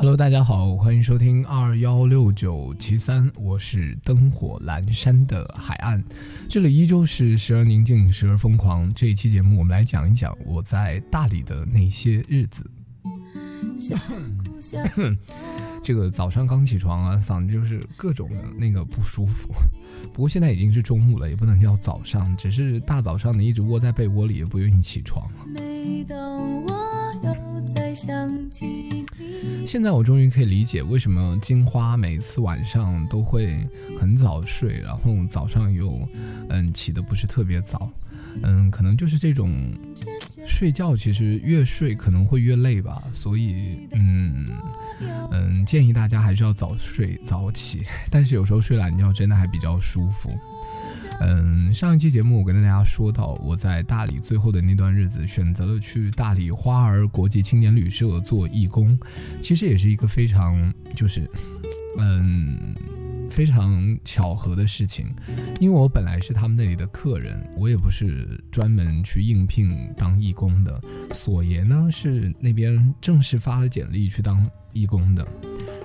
Hello，大家好，欢迎收听二幺六九七三，我是灯火阑珊的海岸，这里依旧是时而宁静，时而疯狂。这一期节目，我们来讲一讲我在大理的那些日子。这个早上刚起床啊，嗓子就是各种的那个不舒服。不过现在已经是中午了，也不能叫早上，只是大早上的一直窝在被窝里，也不愿意起床。每当我，现在我终于可以理解为什么金花每次晚上都会很早睡，然后早上又嗯起的不是特别早，嗯，可能就是这种睡觉其实越睡可能会越累吧，所以嗯嗯建议大家还是要早睡早起，但是有时候睡懒觉真的还比较舒服。嗯，上一期节目我跟大家说到，我在大理最后的那段日子，选择了去大理花儿国际青年旅社做义工，其实也是一个非常就是，嗯，非常巧合的事情，因为我本来是他们那里的客人，我也不是专门去应聘当义工的，索爷呢是那边正式发了简历去当义工的。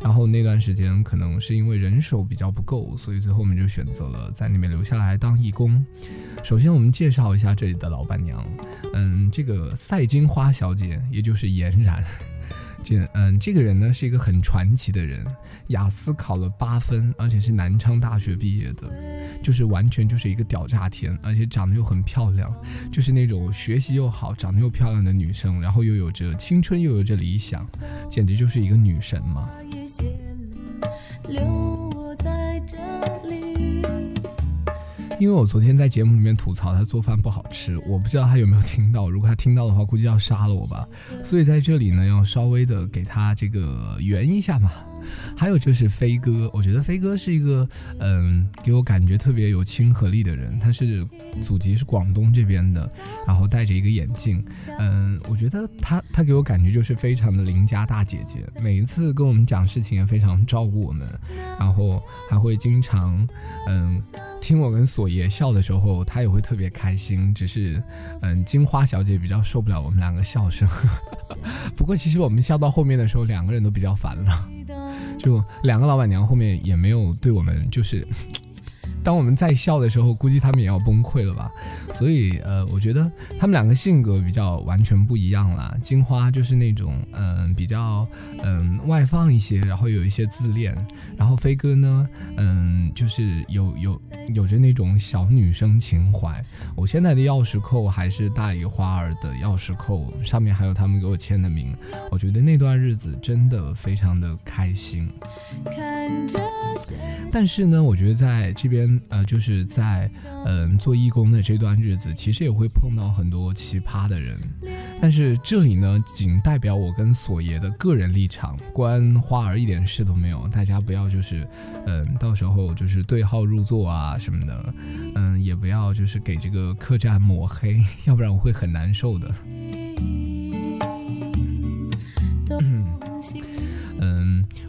然后那段时间可能是因为人手比较不够，所以最后我们就选择了在那边留下来当义工。首先，我们介绍一下这里的老板娘，嗯，这个赛金花小姐，也就是颜然。这嗯，这个人呢是一个很传奇的人，雅思考了八分，而且是南昌大学毕业的，就是完全就是一个屌炸天，而且长得又很漂亮，就是那种学习又好、长得又漂亮的女生，然后又有着青春，又有着理想，简直就是一个女神嘛。留我在这。因为我昨天在节目里面吐槽他做饭不好吃，我不知道他有没有听到。如果他听到的话，估计要杀了我吧。所以在这里呢，要稍微的给他这个圆一下嘛。还有就是飞哥，我觉得飞哥是一个，嗯，给我感觉特别有亲和力的人。他是祖籍是广东这边的，然后戴着一个眼镜，嗯，我觉得他他给我感觉就是非常的邻家大姐姐，每一次跟我们讲事情也非常照顾我们，然后还会经常，嗯，听我跟索爷笑的时候，他也会特别开心。只是，嗯，金花小姐比较受不了我们两个笑声。不过其实我们笑到后面的时候，两个人都比较烦了。就两个老板娘后面也没有对我们，就是当我们在笑的时候，估计他们也要崩溃了吧。所以呃，我觉得他们两个性格比较完全不一样啦。金花就是那种嗯、比较嗯、外放一些，然后有一些自恋，然后飞哥呢嗯就是有有有着那种小女生情怀。我现在的钥匙扣还是大姨花儿的钥匙扣，上面还有他们给我签的名。我觉得那段日子真的非常的开心。但是呢，我觉得在这边呃，就是在嗯、做义工的这段日子，其实也会碰到很多奇葩的人。但是这里呢，仅代表我跟索爷的个人立场，关花儿一点事都没有。大家不要就是嗯、到时候就是对号入座啊什么的，嗯，也不要就是给这个客栈抹黑，要不然我会很难受的。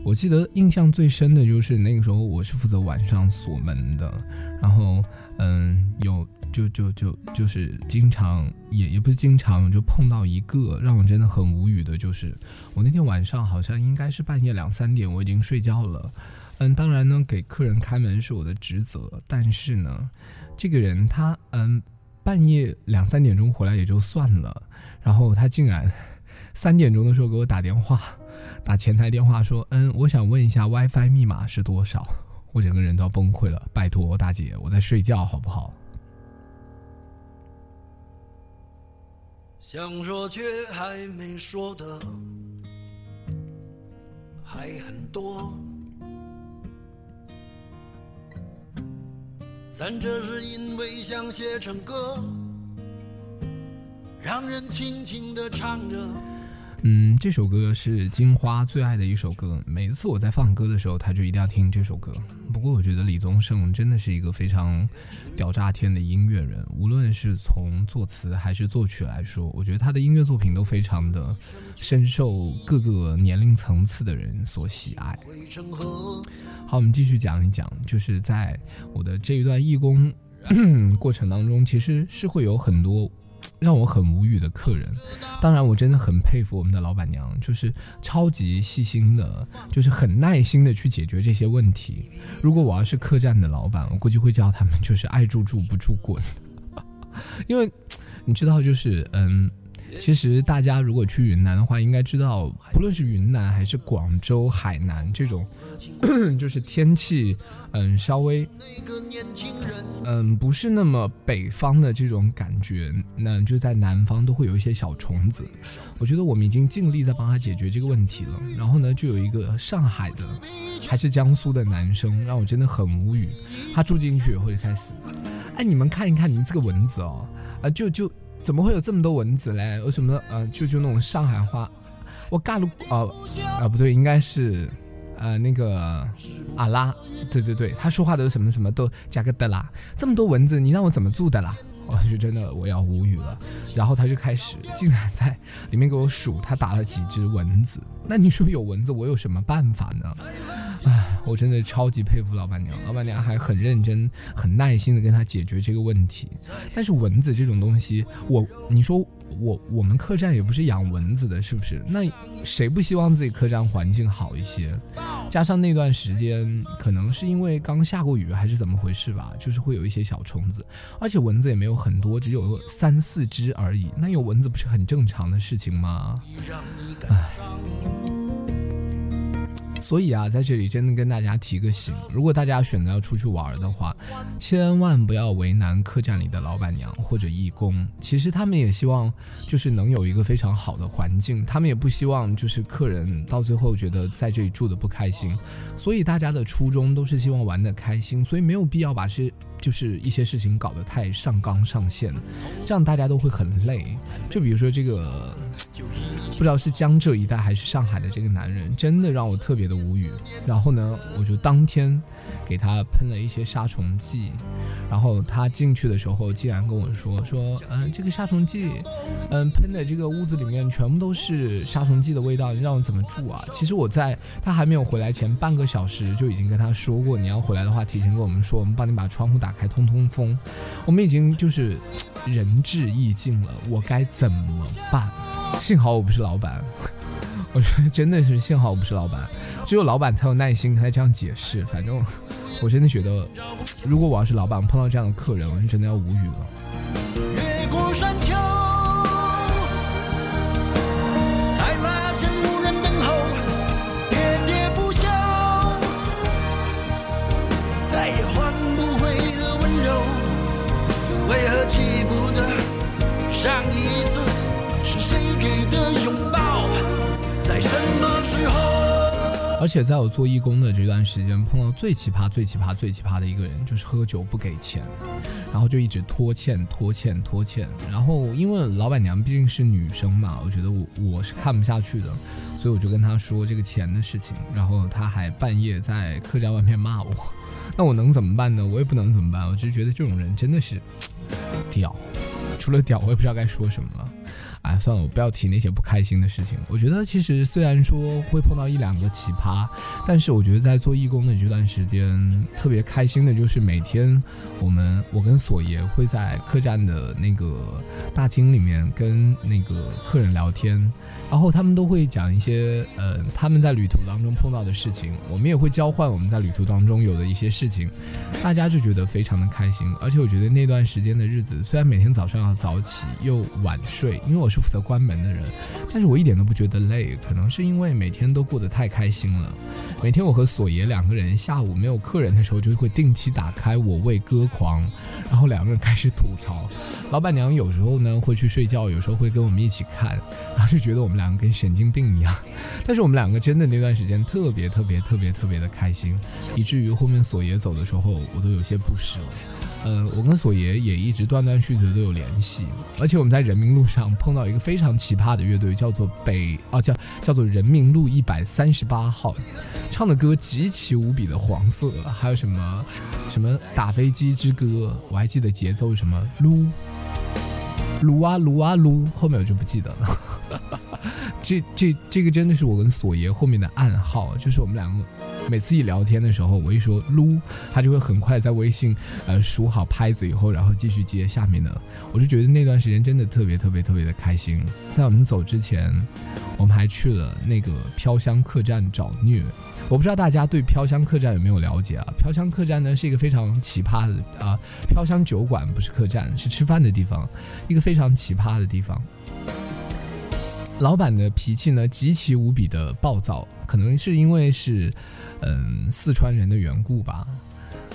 我记得印象最深的就是那个时候我是负责晚上锁门的，然后嗯有就就就就是经常也也不是经常就碰到一个让我真的很无语的，就是我那天晚上好像应该是半夜两三点，我已经睡觉了。嗯，当然呢，给客人开门是我的职责，但是呢，这个人他嗯半夜两三点钟回来也就算了，然后他竟然三点钟的时候给我打电话，打前台电话说，嗯，我想问一下 WiFi 密码是多少？我整个人都要崩溃了，拜托大姐，我在睡觉好不好？想说却还没说的还很多，咱这是因为想写成歌，让人轻轻的唱着。嗯，这首歌是金花最爱的一首歌，每次我在放歌的时候，她就一定要听这首歌。不过我觉得李宗盛真的是一个非常屌炸天的音乐人，无论是从作词还是作曲来说，我觉得他的音乐作品都非常的深受各个年龄层次的人所喜爱。好，我们继续讲一讲，就是在我的这一段义工过程当中，其实是会有很多让我很无语的客人。当然，我真的很佩服我们的老板娘，就是超级细心的，就是很耐心的去解决这些问题。如果我要是客栈的老板，我估计会叫他们就是爱住住不住滚，因为你知道，就是嗯。其实大家如果去云南的话，应该知道，不论是云南还是广州、海南这种，就是天气，嗯，稍微，嗯，不是那么北方的这种感觉，那就在南方都会有一些小虫子。我觉得我们已经尽力在帮他解决这个问题了。然后呢，就有一个上海的，还是江苏的男生，让我真的很无语。他住进去以后就开始，哎，你们看一看，你们这个蚊子哦，啊，就就。怎么会有这么多蚊子嘞？为什么呃，就就那种上海话，我嘎鲁啊啊不对，应该是呃那个阿拉，对对对，他说话都是什么什么都加个的啦，这么多蚊子，你让我怎么住的啦？我就真的我要无语了。然后他就开始竟然在里面给我数，他打了几只蚊子。那你说有蚊子，我有什么办法呢？唉，我真的超级佩服老板娘，老板娘还很认真、很耐心的跟他解决这个问题。但是蚊子这种东西，我你说我我们客栈也不是养蚊子的，是不是？那谁不希望自己客栈环境好一些？加上那段时间可能是因为刚下过雨还是怎么回事吧，就是会有一些小虫子，而且蚊子也没有很多，只有三四只而已。那有蚊子不是很正常的事情吗？唉。所以啊，在这里真的跟大家提个醒：如果大家选择要出去玩的话，千万不要为难客栈里的老板娘或者义工。其实他们也希望就是能有一个非常好的环境，他们也不希望就是客人到最后觉得在这里住的不开心。所以大家的初衷都是希望玩的开心，所以没有必要把是就是一些事情搞得太上纲上线，这样大家都会很累。就比如说这个。不知道是江浙一带还是上海的这个男人，真的让我特别的无语。然后呢，我就当天给他喷了一些杀虫剂。然后他进去的时候，竟然跟我说：“说，嗯，这个杀虫剂，嗯，喷的这个屋子里面全部都是杀虫剂的味道，让我怎么住啊？”其实我在他还没有回来前半个小时就已经跟他说过，你要回来的话，提前跟我们说，我们帮你把窗户打开通通风。我们已经就是仁至义尽了，我该怎么办？幸好我不是老板，我觉得真的是幸好我不是老板，只有老板才有耐心才这样解释。反正我真的觉得，如果我要是老板碰到这样的客人，我就真的要无语了。而且在我做义工的这段时间，碰到最奇葩、最奇葩、最奇葩的一个人，就是喝酒不给钱，然后就一直拖欠、拖欠、拖欠。然后因为老板娘毕竟是女生嘛，我觉得我我是看不下去的，所以我就跟她说这个钱的事情。然后她还半夜在客栈外面骂我，那我能怎么办呢？我也不能怎么办，我就觉得这种人真的是 屌，除了屌，我也不知道该说什么了。哎，算了，我不要提那些不开心的事情。我觉得其实虽然说会碰到一两个奇葩，但是我觉得在做义工的这段时间，特别开心的就是每天我们我跟索爷会在客栈的那个大厅里面跟那个客人聊天。然后他们都会讲一些，呃，他们在旅途当中碰到的事情，我们也会交换我们在旅途当中有的一些事情，大家就觉得非常的开心。而且我觉得那段时间的日子，虽然每天早上要早起又晚睡，因为我是负责关门的人，但是我一点都不觉得累，可能是因为每天都过得太开心了。每天我和索爷两个人下午没有客人的时候，就会定期打开我为歌狂，然后两个人开始吐槽。老板娘有时候呢会去睡觉，有时候会跟我们一起看，然后就觉得我们。两个跟神经病一样，但是我们两个真的那段时间特别特别特别特别的开心，以至于后面索爷走的时候，我都有些不舍。嗯，我跟索爷也一直断断续续的都有联系，而且我们在人民路上碰到一个非常奇葩的乐队，叫做北啊叫叫做人民路一百三十八号，唱的歌极其无比的黄色，还有什么什么打飞机之歌，我还记得节奏什么撸撸啊撸啊撸，后面我就不记得了。这这这个真的是我跟索爷后面的暗号，就是我们两个每次一聊天的时候，我一说撸，他就会很快在微信呃数好拍子以后，然后继续接下面的。我就觉得那段时间真的特别特别特别的开心。在我们走之前，我们还去了那个飘香客栈找虐。我不知道大家对飘香客栈有没有了解啊？飘香客栈呢是一个非常奇葩的啊，飘香酒馆不是客栈，是吃饭的地方，一个非常奇葩的地方。老板的脾气呢极其无比的暴躁，可能是因为是，嗯，四川人的缘故吧。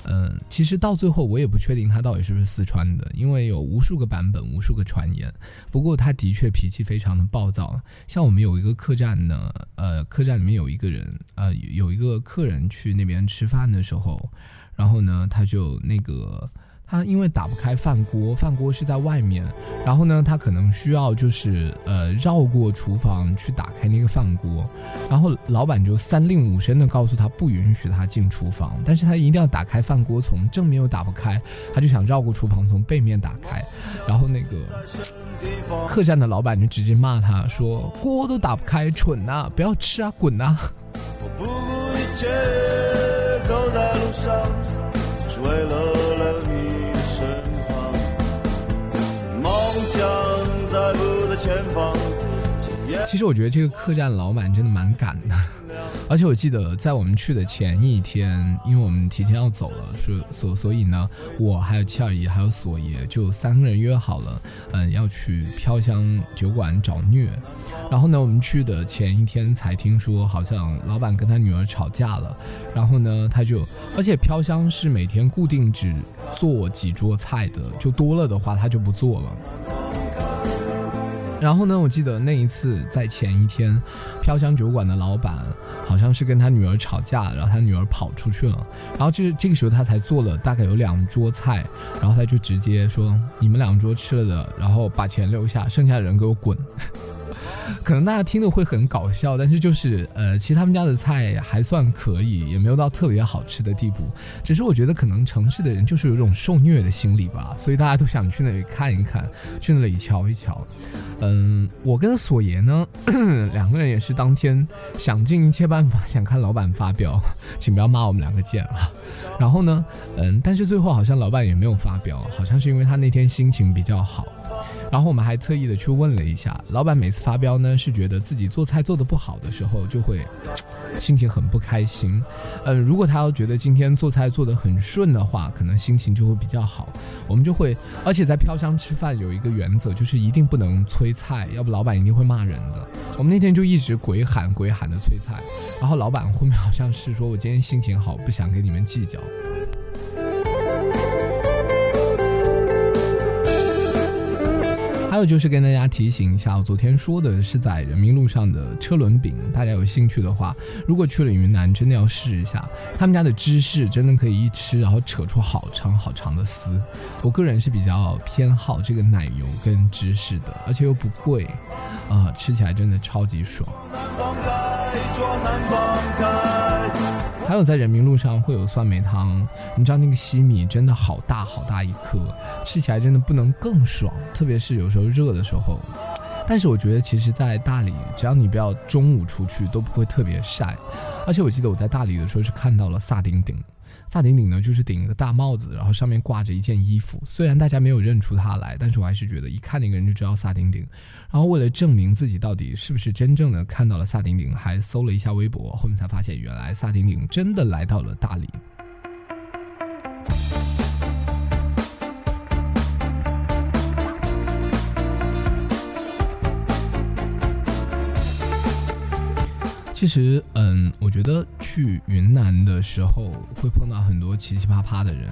嗯，其实到最后我也不确定他到底是不是四川的，因为有无数个版本，无数个传言。不过他的确脾气非常的暴躁。像我们有一个客栈呢，呃，客栈里面有一个人，呃，有一个客人去那边吃饭的时候，然后呢，他就那个。他因为打不开饭锅，饭锅是在外面，然后呢，他可能需要就是呃绕过厨房去打开那个饭锅，然后老板就三令五申的告诉他不允许他进厨房，但是他一定要打开饭锅，从正面又打不开，他就想绕过厨房从背面打开，然后那个客栈的老板就直接骂他说锅都打不开，蠢呐，不要吃啊，滚呐！我不顾一切走在路上，其实我觉得这个客栈老板真的蛮赶的，而且我记得在我们去的前一天，因为我们提前要走了，所所所以呢，我还有七二姨还有索爷就三个人约好了，嗯，要去飘香酒馆找虐。然后呢，我们去的前一天才听说，好像老板跟他女儿吵架了。然后呢，他就，而且飘香是每天固定只做几桌菜的，就多了的话他就不做了。然后呢，我记得那一次在前一天，飘香酒馆的老板好像是跟他女儿吵架，然后他女儿跑出去了，然后这这个时候他才做了大概有两桌菜，然后他就直接说：“你们两桌吃了的，然后把钱留下，剩下的人给我滚。” 可能大家听的会很搞笑，但是就是呃，其实他们家的菜还算可以，也没有到特别好吃的地步。只是我觉得可能城市的人就是有种受虐的心理吧，所以大家都想去那里看一看，去那里瞧一瞧。嗯，我跟索爷呢，两个人也是当天想尽一切办法 想看老板发飙，请不要骂我们两个贱啊。然后呢，嗯，但是最后好像老板也没有发飙，好像是因为他那天心情比较好。然后我们还特意的去问了一下老板，每次发飙呢是觉得自己做菜做的不好的时候就会心情很不开心。嗯，如果他要觉得今天做菜做的很顺的话，可能心情就会比较好。我们就会，而且在飘香吃饭有一个原则，就是一定不能催菜，要不老板一定会骂人的。我们那天就一直鬼喊鬼喊的催菜，然后老板后面好像是说我今天心情好，不想跟你们计较。还有就是跟大家提醒一下，我昨天说的是在人民路上的车轮饼，大家有兴趣的话，如果去了云南，真的要试一下他们家的芝士，真的可以一吃然后扯出好长好长的丝。我个人是比较偏好这个奶油跟芝士的，而且又不贵，啊，吃起来真的超级爽。还有在人民路上会有酸梅汤，你知道那个西米真的好大好大一颗，吃起来真的不能更爽，特别是有时候热的时候。但是我觉得其实，在大理，只要你不要中午出去，都不会特别晒。而且我记得我在大理的时候是看到了萨顶顶。萨顶顶呢，就是顶一个大帽子，然后上面挂着一件衣服。虽然大家没有认出他来，但是我还是觉得一看那个人就知道萨顶顶。然后为了证明自己到底是不是真正的看到了萨顶顶，还搜了一下微博，后面才发现原来萨顶顶真的来到了大理。其实，嗯，我觉得去云南的时候会碰到很多奇奇葩葩的人，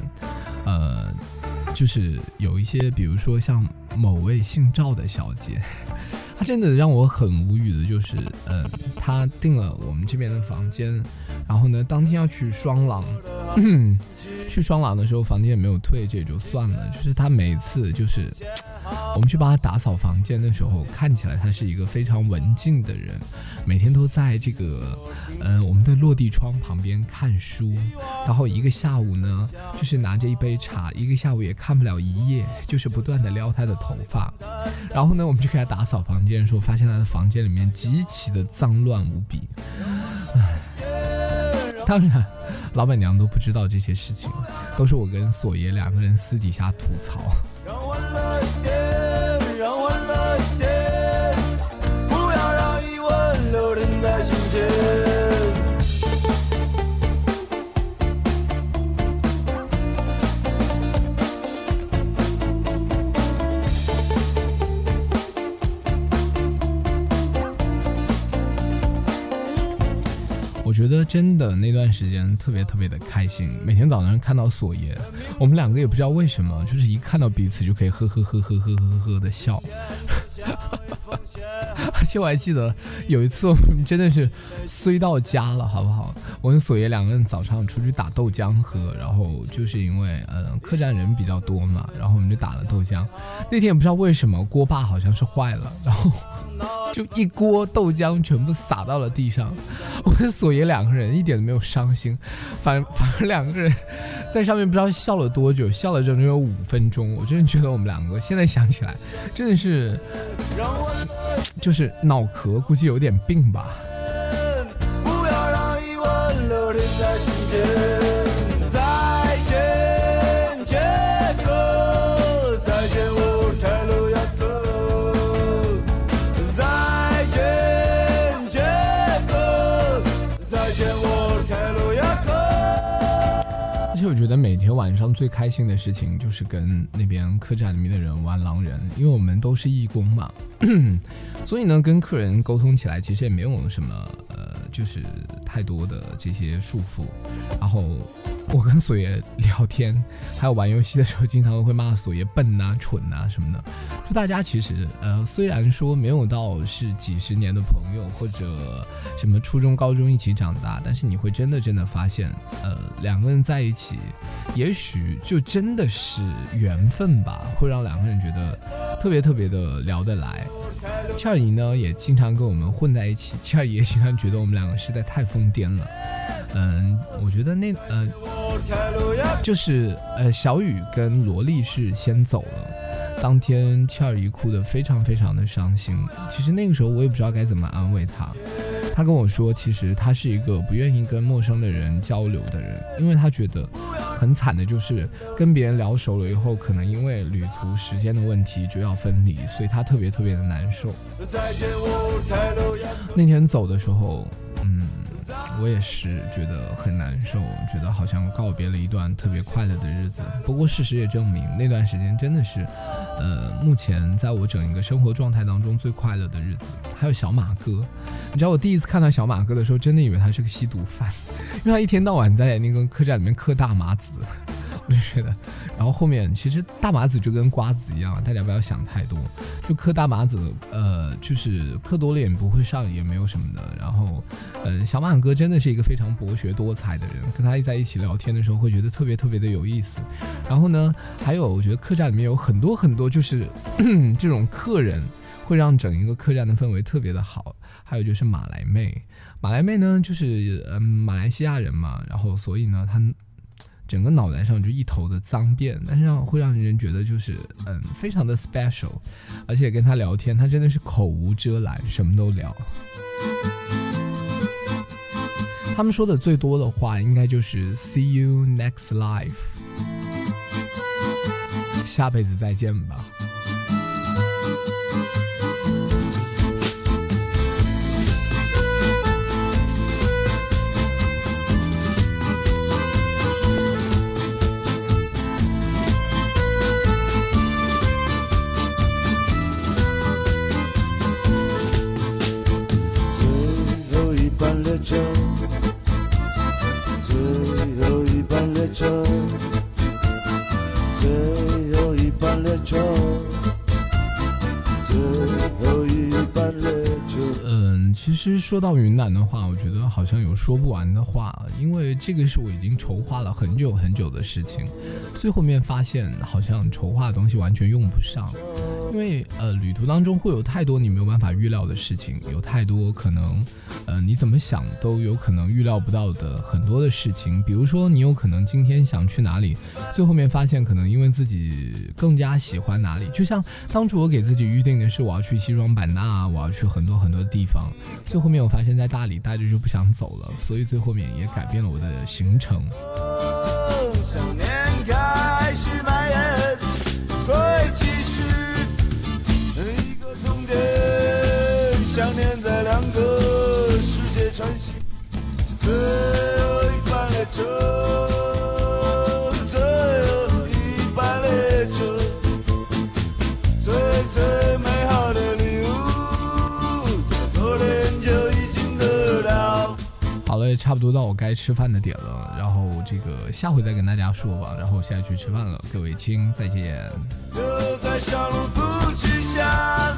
呃，就是有一些，比如说像某位姓赵的小姐，她真的让我很无语的，就是，嗯，她订了我们这边的房间，然后呢，当天要去双廊，去双廊的时候房间也没有退，这也就算了，就是她每次就是。我们去帮他打扫房间的时候，看起来他是一个非常文静的人，每天都在这个，呃，我们的落地窗旁边看书，然后一个下午呢，就是拿着一杯茶，一个下午也看不了一夜，就是不断的撩他的头发，然后呢，我们就给他打扫房间的时候，发现他的房间里面极其的脏乱无比，唉。当然，老板娘都不知道这些事情，都是我跟索爷两个人私底下吐槽。觉得真的那段时间特别特别的开心，每天早上看到索爷，我们两个也不知道为什么，就是一看到彼此就可以呵呵呵呵呵呵呵的笑。而且我还记得有一次我们真的是衰到家了，好不好？我跟索爷两个人早上出去打豆浆喝，然后就是因为嗯客栈人比较多嘛，然后我们就打了豆浆。那天也不知道为什么锅巴好像是坏了，然后。就一锅豆浆全部洒到了地上，我跟索爷两个人一点都没有伤心，反反而两个人在上面不知道笑了多久，笑了整整有五分钟。我真的觉得我们两个现在想起来，真的是就是脑壳估计有点病吧。我觉得每天晚上最开心的事情就是跟那边客栈里面的人玩狼人，因为我们都是义工嘛，所以呢，跟客人沟通起来其实也没有什么呃，就是太多的这些束缚，然后。我跟索爷聊天，还有玩游戏的时候，经常会骂索爷笨呐、蠢呐什么的。就大家其实，呃，虽然说没有到是几十年的朋友，或者什么初中、高中一起长大，但是你会真的真的发现，呃，两个人在一起，也许就真的是缘分吧，会让两个人觉得特别特别的聊得来。倩儿姨呢，也经常跟我们混在一起，倩儿姨也经常觉得我们两个实在太疯癫了。嗯，我觉得那呃，就是呃，小雨跟萝莉是先走了，当天倩儿姨哭得非常非常的伤心。其实那个时候我也不知道该怎么安慰她，他跟我说，其实他是一个不愿意跟陌生的人交流的人，因为他觉得很惨的就是跟别人聊熟了以后，可能因为旅途时间的问题就要分离，所以他特别特别的难受。那天走的时候。嗯我也是觉得很难受，觉得好像告别了一段特别快乐的日子。不过事实也证明，那段时间真的是，呃，目前在我整一个生活状态当中最快乐的日子。还有小马哥，你知道我第一次看到小马哥的时候，真的以为他是个吸毒犯，因为他一天到晚在那个客栈里面嗑大麻子。我就觉得，然后后面其实大麻子就跟瓜子一样，大家不要想太多，就嗑大麻子，呃，就是嗑多了也不会上瘾，也没有什么的。然后，呃，小马哥真的是一个非常博学多才的人，跟他在一起聊天的时候会觉得特别特别的有意思。然后呢，还有我觉得客栈里面有很多很多就是 这种客人，会让整一个客栈的氛围特别的好。还有就是马来妹，马来妹呢就是嗯马来西亚人嘛，然后所以呢她。整个脑袋上就一头的脏辫，但是让会让人觉得就是嗯非常的 special，而且跟他聊天，他真的是口无遮拦，什么都聊。他们说的最多的话应该就是 see you next life，下辈子再见吧。其实说到云南的话，我觉得好像有说不完的话，因为这个是我已经筹划了很久很久的事情，最后面发现好像筹划的东西完全用不上。因为呃，旅途当中会有太多你没有办法预料的事情，有太多可能，呃，你怎么想都有可能预料不到的很多的事情。比如说，你有可能今天想去哪里，最后面发现可能因为自己更加喜欢哪里。就像当初我给自己预定的是我要去西双版纳，我要去很多很多地方，最后面我发现在大理待着就不想走了，所以最后面也改变了我的行程。想念开始蔓最后。好了，也差不多到我该吃饭的点了，然后这个下回再跟大家说吧。然后我现在去吃饭了，各位亲，再见。留在小路不去想，